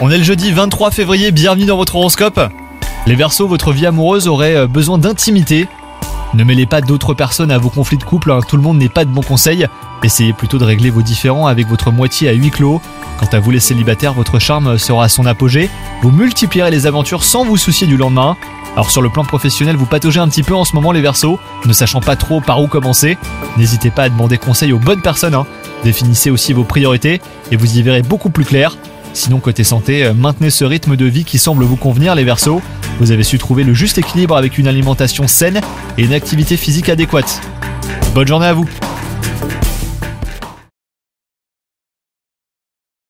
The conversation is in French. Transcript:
On est le jeudi 23 février, bienvenue dans votre horoscope. Les Verseaux, votre vie amoureuse aurait euh, besoin d'intimité. Ne mêlez pas d'autres personnes à vos conflits de couple, hein, tout le monde n'est pas de bons conseils. Essayez plutôt de régler vos différends avec votre moitié à huis clos. Quant à vous les célibataires, votre charme sera à son apogée. Vous multiplierez les aventures sans vous soucier du lendemain. Alors sur le plan professionnel, vous pataugez un petit peu en ce moment les Verseaux, ne sachant pas trop par où commencer. N'hésitez pas à demander conseil aux bonnes personnes. hein. Définissez aussi vos priorités et vous y verrez beaucoup plus clair. Sinon côté santé, euh, maintenez ce rythme de vie qui semble vous convenir les Verseaux. Vous avez su trouver le juste équilibre avec une alimentation saine et une activité physique adéquate. Bonne journée à vous